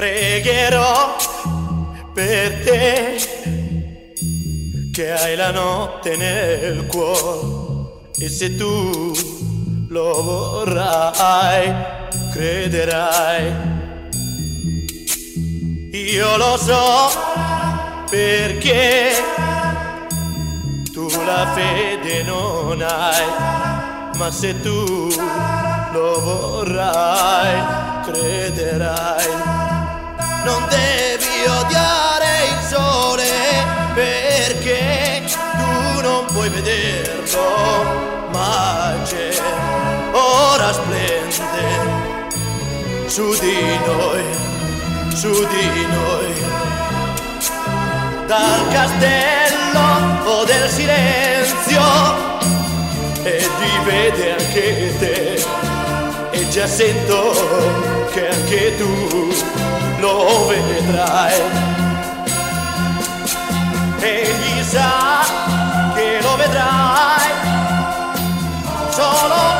Pregherò per te che hai la notte nel cuore e se tu lo vorrai, crederai. Io lo so perché tu la fede non hai, ma se tu lo vorrai, crederai non devi odiare il sole perché tu non puoi vederlo, ma c'è, ora splende su di noi, su di noi. Dal castello o del silenzio e rivede anche te già sento che anche tu lo vedrai. Egli sa che lo vedrai solo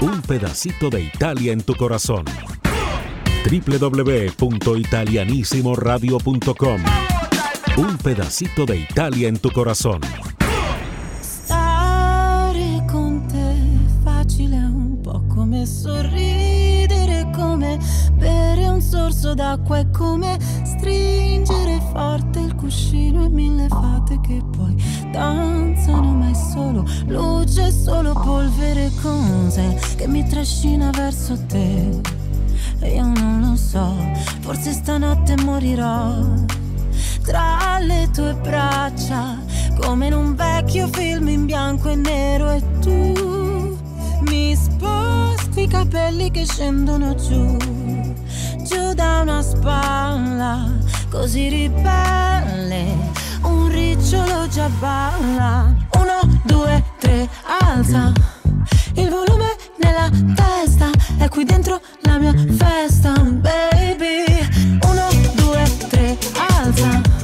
Un pedacito de Italia en tu corazón www.italianissimoradio.com Un pedacito de Italia en tu corazón. Stare con te facile un po' come sorridere, come bere un sorso d'acqua e come stringere forte il cuscino e mille fate che poi danzano, ma è solo luce, solo polvere con sé che mi trascina verso te. Io non lo so, forse stanotte morirò tra le tue braccia, come in un vecchio film in bianco e nero. E tu mi sposti i capelli che scendono giù, giù da una spalla così ribelle, un ricciolo già balla. Uno, due, tre, alza il volume nella testa, è qui dentro la mia festa, baby. Uno, due, tre, alza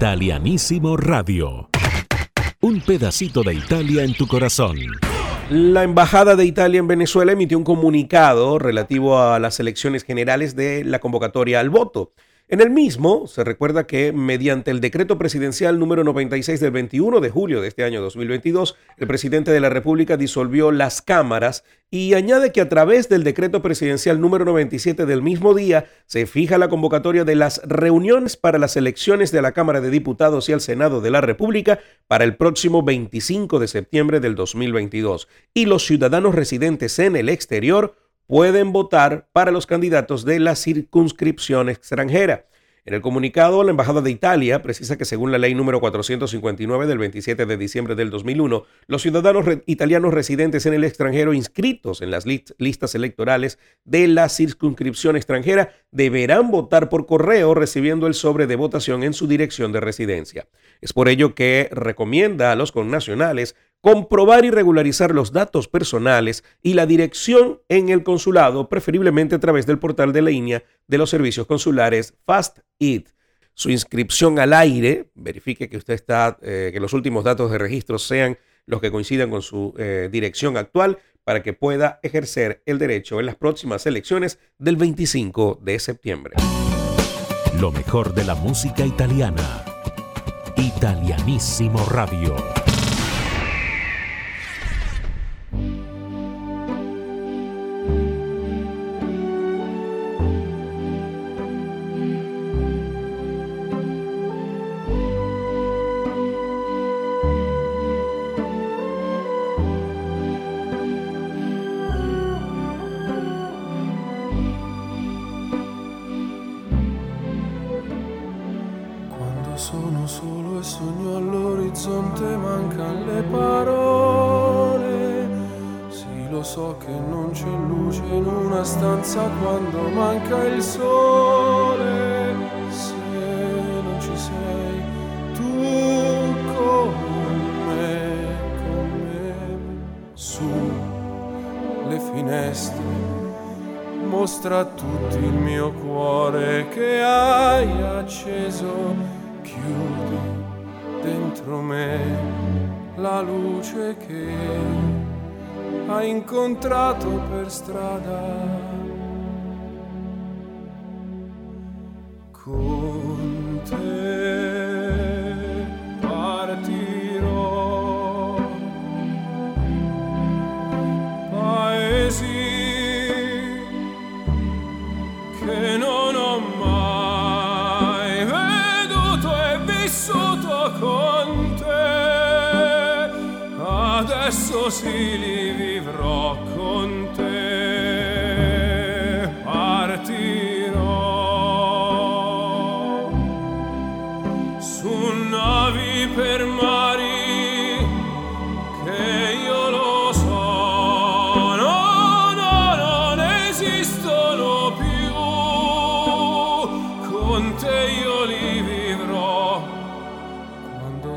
Italianísimo Radio. Un pedacito de Italia en tu corazón. La Embajada de Italia en Venezuela emitió un comunicado relativo a las elecciones generales de la convocatoria al voto. En el mismo se recuerda que mediante el decreto presidencial número 96 del 21 de julio de este año 2022, el presidente de la República disolvió las cámaras y añade que a través del decreto presidencial número 97 del mismo día se fija la convocatoria de las reuniones para las elecciones de la Cámara de Diputados y al Senado de la República para el próximo 25 de septiembre del 2022 y los ciudadanos residentes en el exterior pueden votar para los candidatos de la circunscripción extranjera. En el comunicado, la Embajada de Italia precisa que según la ley número 459 del 27 de diciembre del 2001, los ciudadanos italianos residentes en el extranjero inscritos en las listas electorales de la circunscripción extranjera deberán votar por correo recibiendo el sobre de votación en su dirección de residencia. Es por ello que recomienda a los connacionales comprobar y regularizar los datos personales y la dirección en el consulado, preferiblemente a través del portal de línea de los servicios consulares FastID. Su inscripción al aire, verifique que usted está, eh, que los últimos datos de registro sean los que coincidan con su eh, dirección actual para que pueda ejercer el derecho en las próximas elecciones del 25 de septiembre. Lo mejor de la música italiana. Italianísimo Radio. Una stanza quando manca il sole. Se non ci sei tu con me, con me, su le finestre, mostra a tutti il mio cuore che hai acceso, chiudi dentro me la luce che ha incontrato per strada. Con te partirò. Paesi che non ho mai veduto e vissuto con te. Adesso si li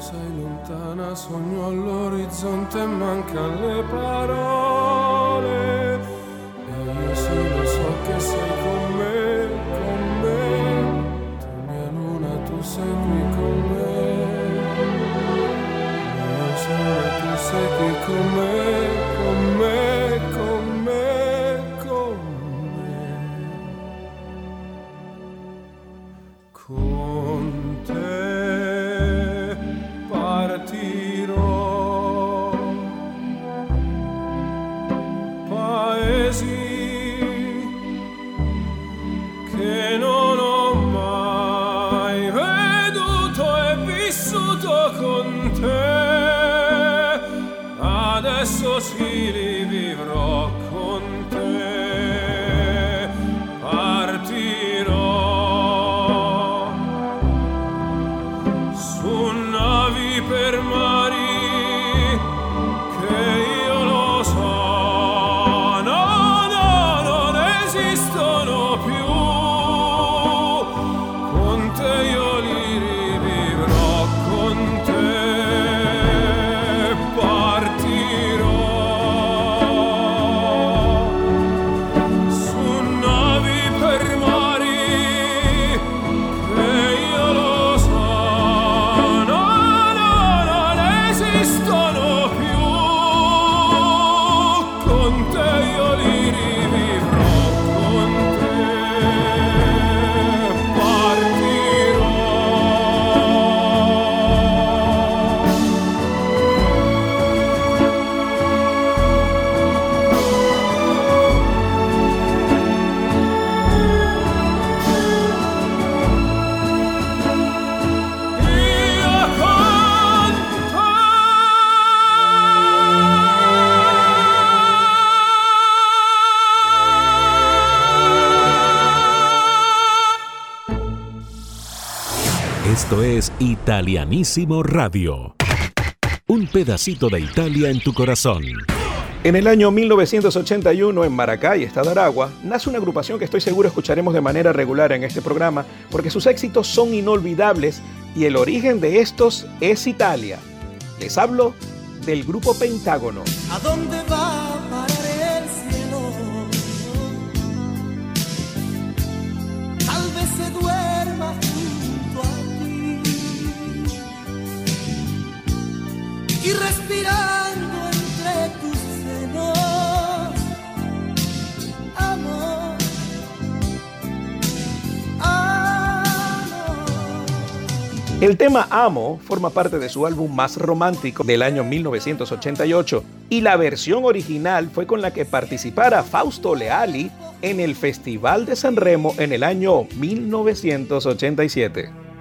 sei lontana, sogno all'orizzonte, mancano le parole. E io sì lo so che sei con me, con me. Tu mia luna, tu sei qui con me. Mio sole, tu sei qui con me, con me. Italianísimo Radio. Un pedacito de Italia en tu corazón. En el año 1981, en Maracay, Estado Aragua, nace una agrupación que estoy seguro escucharemos de manera regular en este programa porque sus éxitos son inolvidables y el origen de estos es Italia. Les hablo del grupo Pentágono. ¿A dónde va a y respirando entre tus senos. Amor, amor. El tema Amo forma parte de su álbum más romántico del año 1988 y la versión original fue con la que participara Fausto Leali en el Festival de San Remo en el año 1987.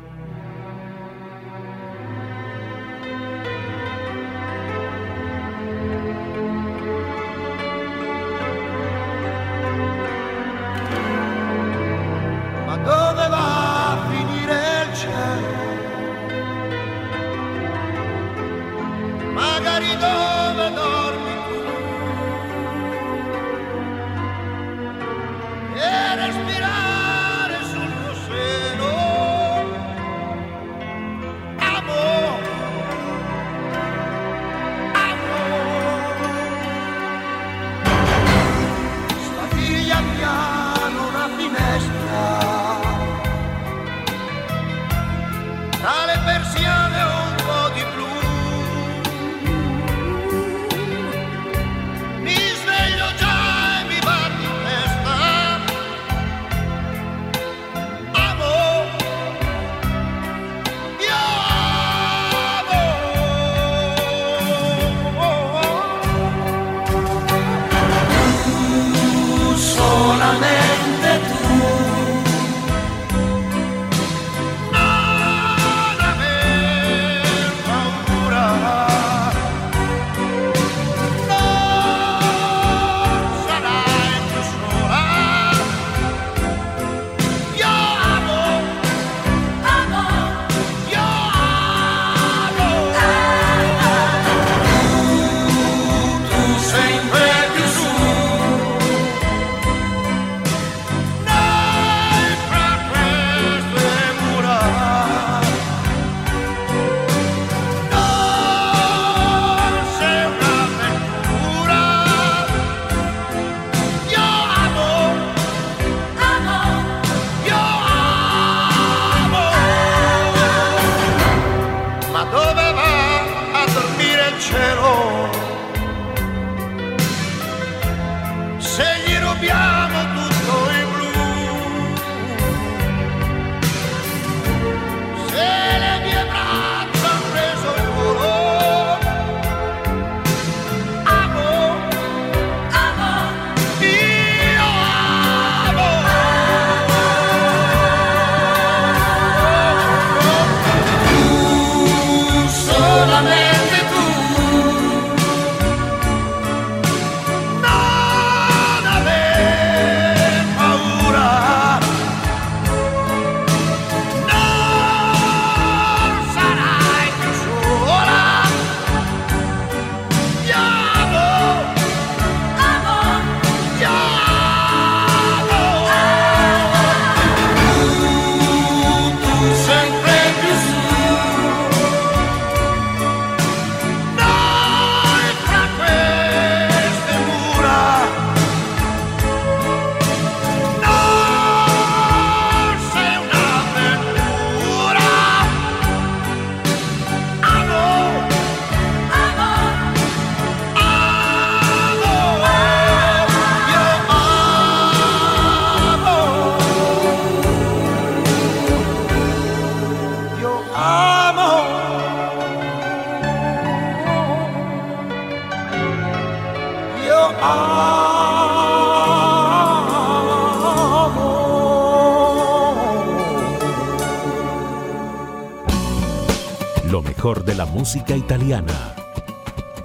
Música italiana.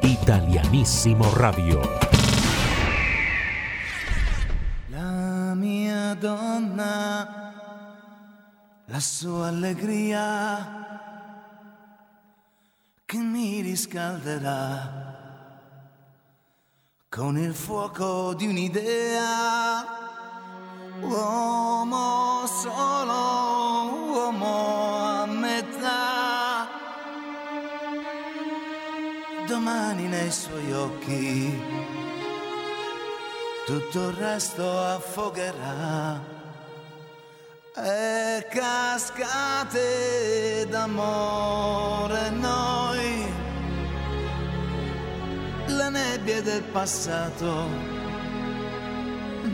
Italianissimo Radio. La mia donna, la sua allegria che mi riscalderà con il fuoco di un'idea. Uomo solo, domani nei suoi occhi. Tutto il resto affogherà. E cascate d'amore noi. Le nebbie del passato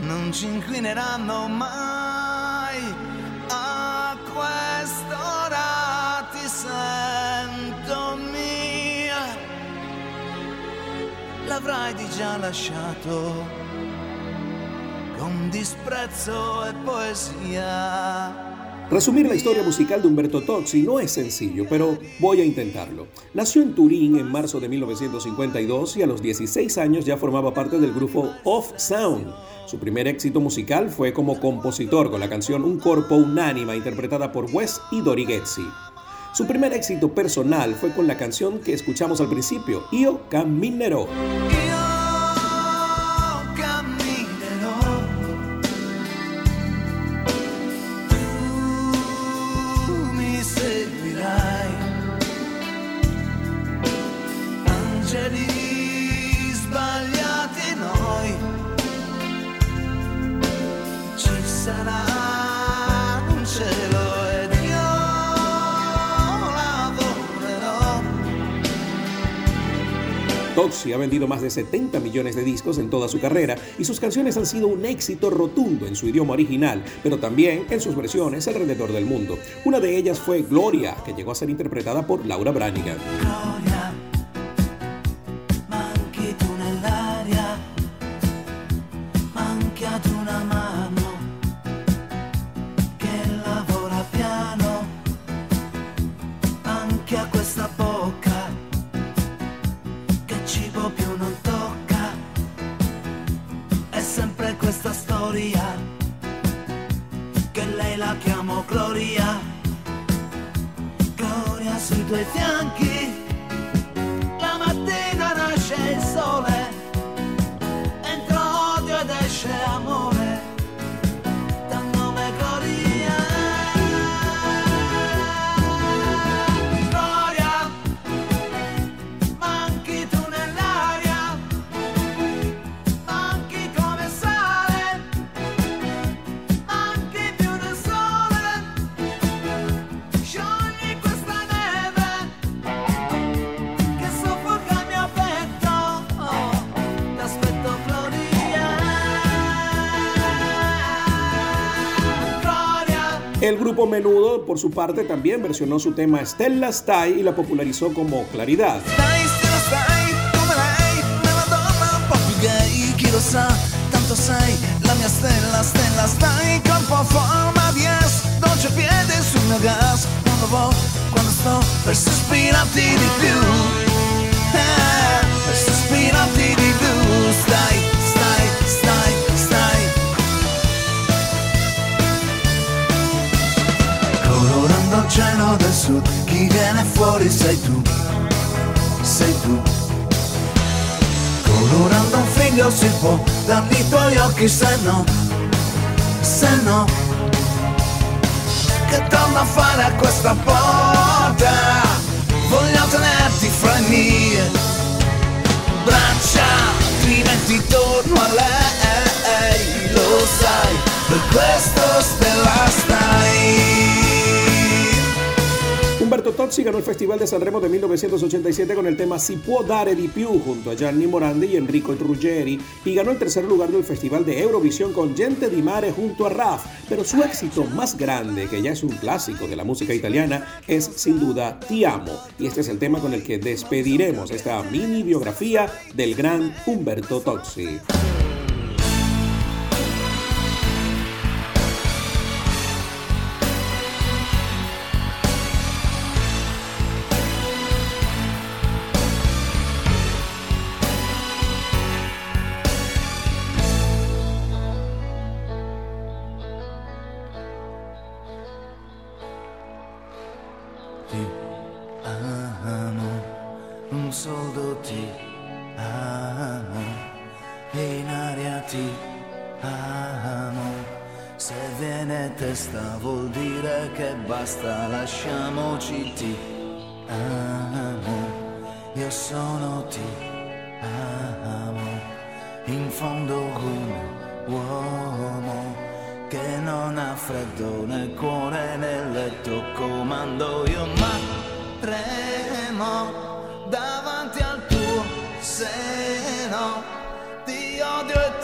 non ci inclineranno mai a quest'ora l'avrai di già lasciato con disprezzo e poesía. Resumir la historia musical de Humberto Tozzi no es sencillo, pero voy a intentarlo. Nació en Turín en marzo de 1952 y a los 16 años ya formaba parte del grupo Off Sound. Su primer éxito musical fue como compositor con la canción Un Corpo Unánima interpretada por Wes y Dori su primer éxito personal fue con la canción que escuchamos al principio, Io Camminero. Vendido más de 70 millones de discos en toda su carrera y sus canciones han sido un éxito rotundo en su idioma original, pero también en sus versiones alrededor del mundo. Una de ellas fue Gloria, que llegó a ser interpretada por Laura Branigan. Gloria, che lei la chiamo Gloria, Gloria sui tuoi fianchi. Menudo, por su parte, también versionó su tema Stella Stai y la popularizó como Claridad. Al cielo del sud, chi viene fuori sei tu, sei tu. Colorando un figlio si può, dargli i tuoi occhi se no, se no. Che torno a fare a questa porta? Voglio tenerti fra i miei braccia, altrimenti torno a lei, lo sai, per questo stella stai. Umberto Tozzi ganó el Festival de Sanremo de 1987 con el tema Si può dare di più junto a Gianni Morandi y Enrico Ruggeri y ganó el tercer lugar del Festival de Eurovisión con Gente di Mare junto a Raf. Pero su éxito más grande, que ya es un clásico de la música italiana, es sin duda Ti amo. Y este es el tema con el que despediremos esta mini biografía del gran Umberto Tozzi. Lasciamoci ti amo, io sono ti amo, in fondo un uomo che non ha freddo nel cuore nel letto, comando io ma tremo davanti al tuo seno, ti odio e ti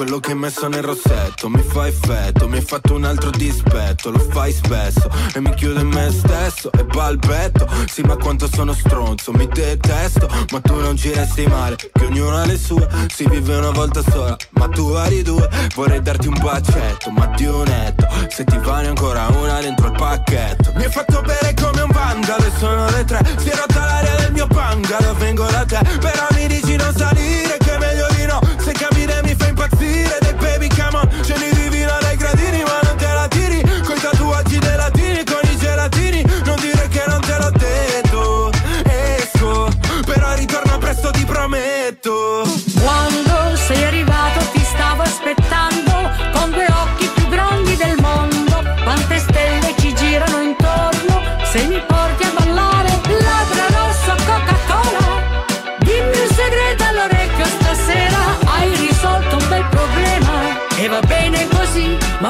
Quello che hai messo nel rossetto. Mi fa effetto Mi hai fatto un altro dispetto, lo fai spesso E mi chiudo in me stesso. E balbetto Sì ma quanto sono stronzo, mi detesto. Ma tu non ci resti male, che ognuno ha le sue. Si vive una volta sola, ma tu vari due. Vorrei darti un bacetto, ma di un netto Se ti vale ancora una dentro il pacchetto. Mi hai fatto bere come un vandalo e sono le tre. Si è rotta l'aria del mio bungalow, vengo da te. Però mi dici non salire,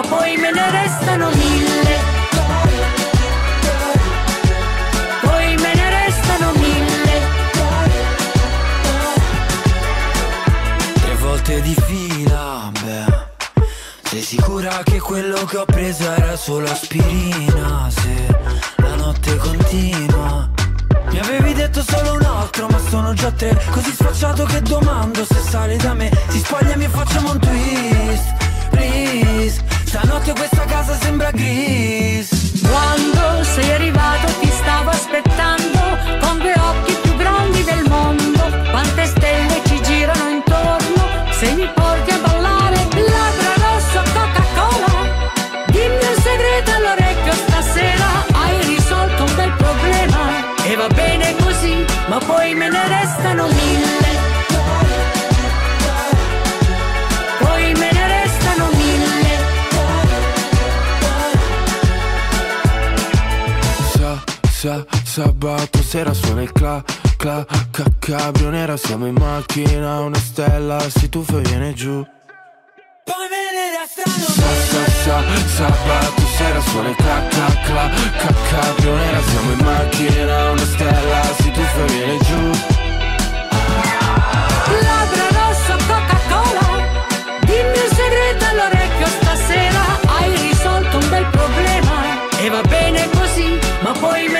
ma poi me ne restano mille. Poi me ne restano mille. Tre volte di fila, beh. Sei sicura che quello che ho preso era solo aspirina? Se la notte continua. Mi avevi detto solo un altro ma sono già tre. Così sfacciato che domando se sale da me. Si spogliami e facciamo un twist Please Stanotte questa casa sembra gris Quando sei arrivato ti stavo aspettando con due occhi più grandi del mondo. Quante stelle ci girano intorno se mi porti a ballare. Labbra rosso Coca-Cola. Dimmi un segreto all'orecchio stasera. Hai risolto un bel problema e va bene così, ma poi me ne restano mille. Sa, sa, sabato sera suona il cla, cla, ca, cabrio nera Siamo in macchina, una stella si tuffa e viene giù. Poi me ne restano Sa, sa, sa, sabato sera suona il cla, cla, cla, ca, cabrio nera Siamo in macchina, una stella si tuffa e viene giù. Labbra rosso Coca-Cola Dimmi un segreto all'orecchio stasera Hai risolto un bel problema. E va bene così Ma poi me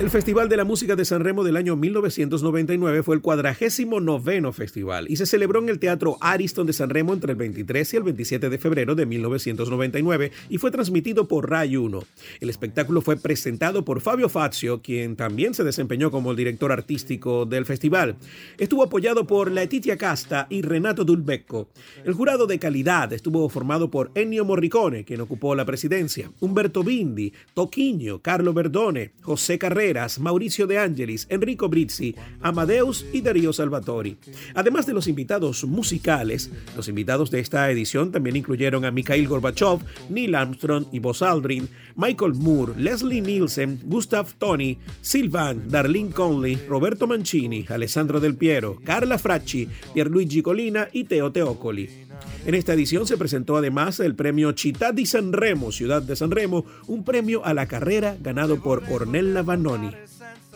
El Festival de la Música de San Remo del año 1999 fue el cuadragésimo noveno festival y se celebró en el Teatro Ariston de San Remo entre el 23 y el 27 de febrero de 1999 y fue transmitido por Ray 1. El espectáculo fue presentado por Fabio Fazio, quien también se desempeñó como el director artístico del festival. Estuvo apoyado por Letitia Casta y Renato Dulbecco. El jurado de calidad estuvo formado por Ennio Morricone, quien ocupó la presidencia, Humberto Bindi, Toquinho, Carlo Verdone, José Carrera, Mauricio De Angelis, Enrico Brizzi, Amadeus y Darío Salvatori. Además de los invitados musicales, los invitados de esta edición también incluyeron a Mikhail Gorbachev, Neil Armstrong y Buzz Aldrin, Michael Moore, Leslie Nielsen, Gustav Tony, Sylvain, Darlene Conley, Roberto Mancini, Alessandro Del Piero, Carla Fracci, Pierluigi Colina y Teo Teocoli. En esta edición se presentó además el premio Città di Sanremo, Ciudad de Sanremo, un premio a la carrera ganado por Ornella Vanoni.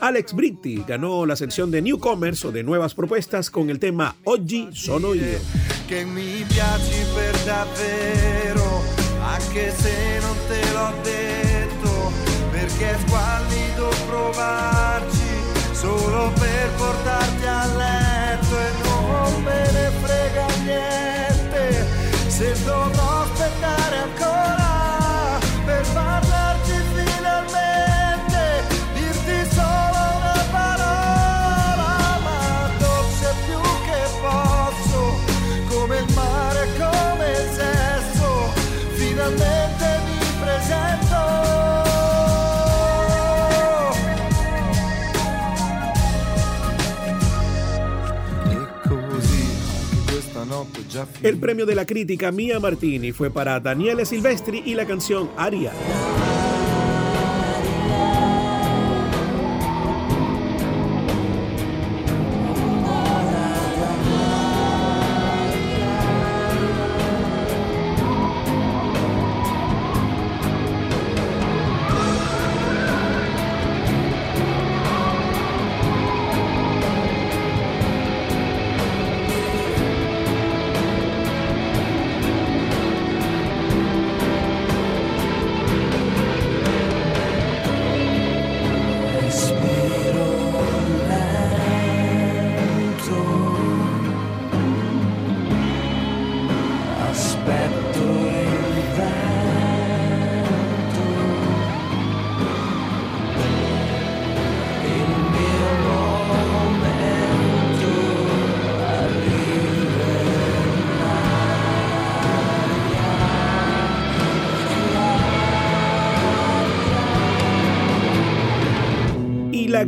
Alex Britti ganó la sección de Newcomers o de nuevas propuestas con el tema Oggi sono io. Che mi piaci per davvero, anche se te l'ho detto, perché è squallido provarci solo per portarti a letto e non me ne is the lost that I've come. El premio de la crítica Mia Martini fue para Daniele Silvestri y la canción Aria.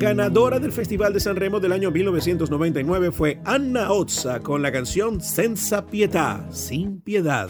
Ganadora del Festival de San Remo del año 1999 fue Anna Ozza con la canción Senza Pietà, sin piedad.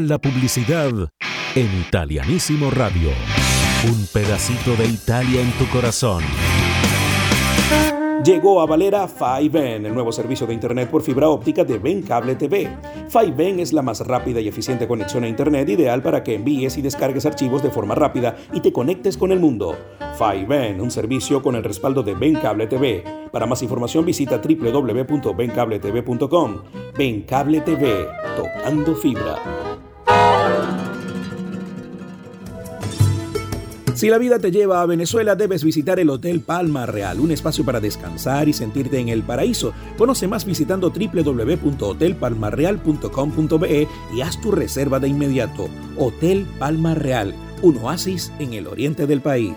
La publicidad en Italianísimo Radio. Un pedacito de Italia en tu corazón. Llegó a Valera 5N, el nuevo servicio de Internet por fibra óptica de Ben Cable TV. 5N es la más rápida y eficiente conexión a Internet ideal para que envíes y descargues archivos de forma rápida y te conectes con el mundo. 5N, un servicio con el respaldo de Ben Cable TV. Para más información visita www.bencabletv.com. Ben Cable TV, tocando fibra. Si la vida te lleva a Venezuela, debes visitar el Hotel Palma Real, un espacio para descansar y sentirte en el paraíso. Conoce más visitando www.hotelpalmarreal.com.be y haz tu reserva de inmediato. Hotel Palma Real, un oasis en el oriente del país.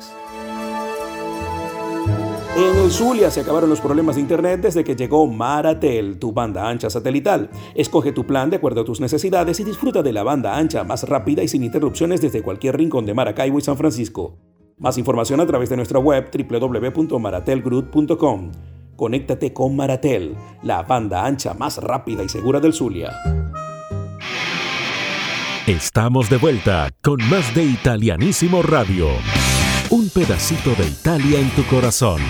En el Zulia se acabaron los problemas de internet desde que llegó Maratel, tu banda ancha satelital. Escoge tu plan de acuerdo a tus necesidades y disfruta de la banda ancha más rápida y sin interrupciones desde cualquier rincón de Maracaibo y San Francisco. Más información a través de nuestra web www.maratelgroup.com. Conéctate con Maratel, la banda ancha más rápida y segura del Zulia. Estamos de vuelta con más de Italianísimo Radio. Un pedacito de Italia en tu corazón.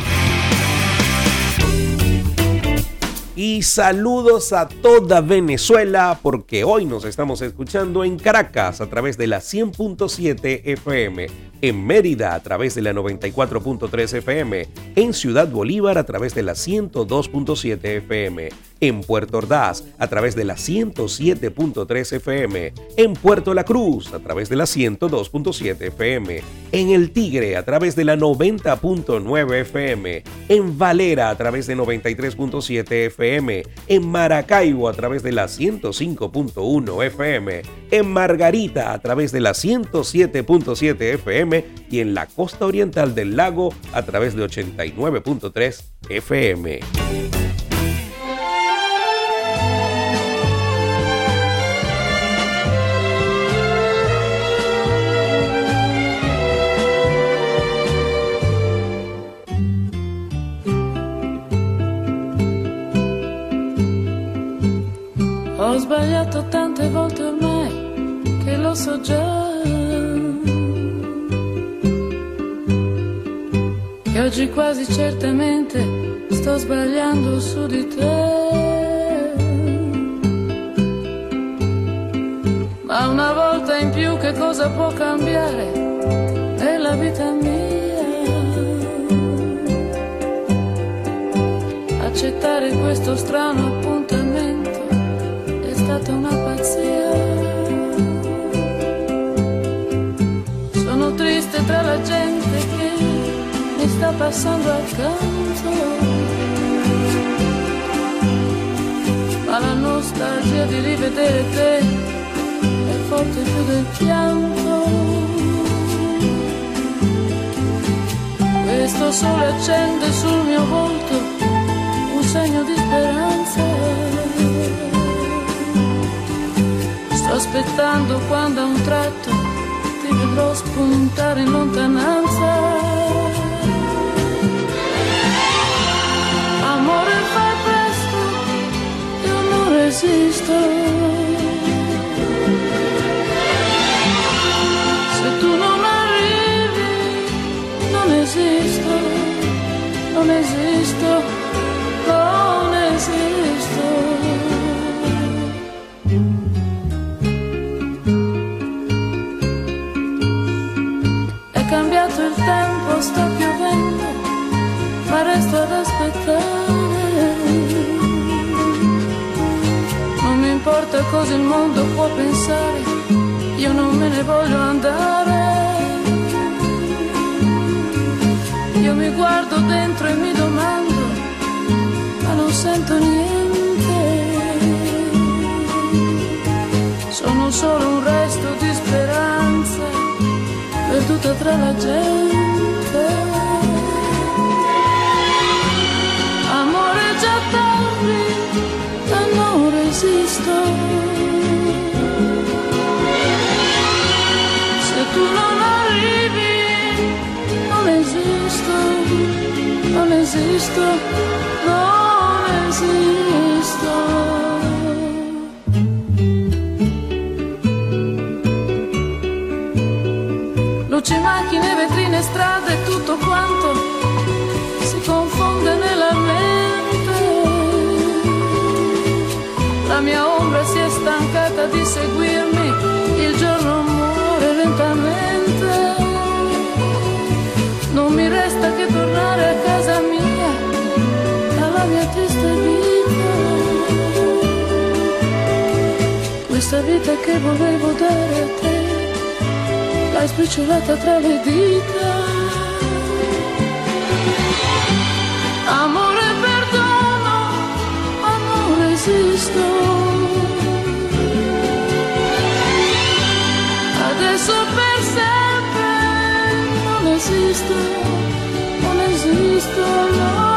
Y saludos a toda Venezuela porque hoy nos estamos escuchando en Caracas a través de la 100.7 FM, en Mérida a través de la 94.3 FM, en Ciudad Bolívar a través de la 102.7 FM, en Puerto Ordaz a través de la 107.3 FM, en Puerto La Cruz a través de la 102.7 FM, en El Tigre a través de la 90.9 FM, en Valera a través de 93.7 FM, en Maracaibo a través de la 105.1 FM, en Margarita a través de la 107.7 FM y en la costa oriental del lago a través de 89.3 FM. Ho sbagliato tante volte ormai che lo so già. Oggi quasi certamente sto sbagliando su di te. Ma una volta in più che cosa può cambiare nella vita mia? Accettare questo strano appuntamento è stata una pazzia. Sono triste tra la gente sta passando accanto. Ma la nostalgia di rivedere te è forte più del pianto. Questo sole accende sul mio volto un segno di speranza. Sto aspettando quando a un tratto ti vedrò spuntare in lontananza. Questa vita che volevo dare a te l'hai spicciolata tra le dita. Amore, perdono, amore, esisto. Adesso per sempre non esisto, non esisto, non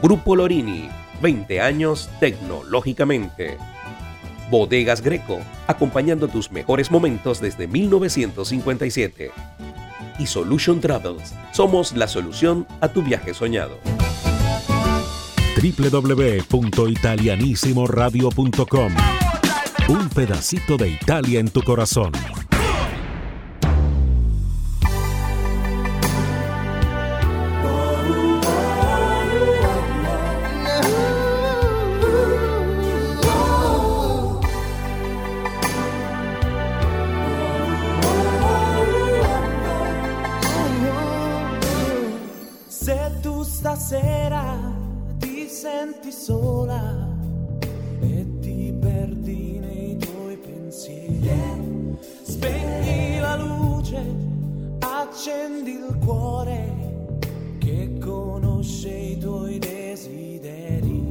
Grupo Lorini, 20 años tecnológicamente. Bodegas Greco, acompañando tus mejores momentos desde 1957. Y Solution Travels, somos la solución a tu viaje soñado. www.italianissimoradio.com Un pedacito de Italia en tu corazón. Sola e ti perdi nei tuoi pensieri, spegni la luce, accendi il cuore che conosce i tuoi desideri,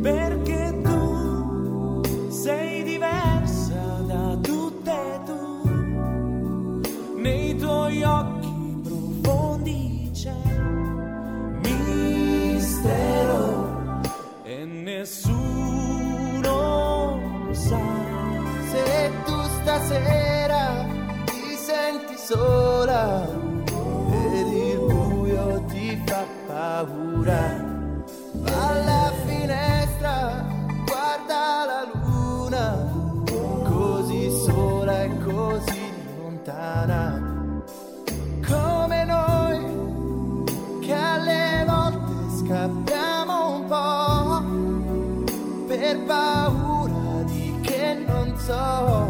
perché tu sei diversa da tutte tu, nei tuoi occhi profondi c'è stasera ti senti sola ed il buio ti fa paura, alla finestra, guarda la luna, così sola e così lontana. Come noi che alle volte scappiamo un po' per paura di che non so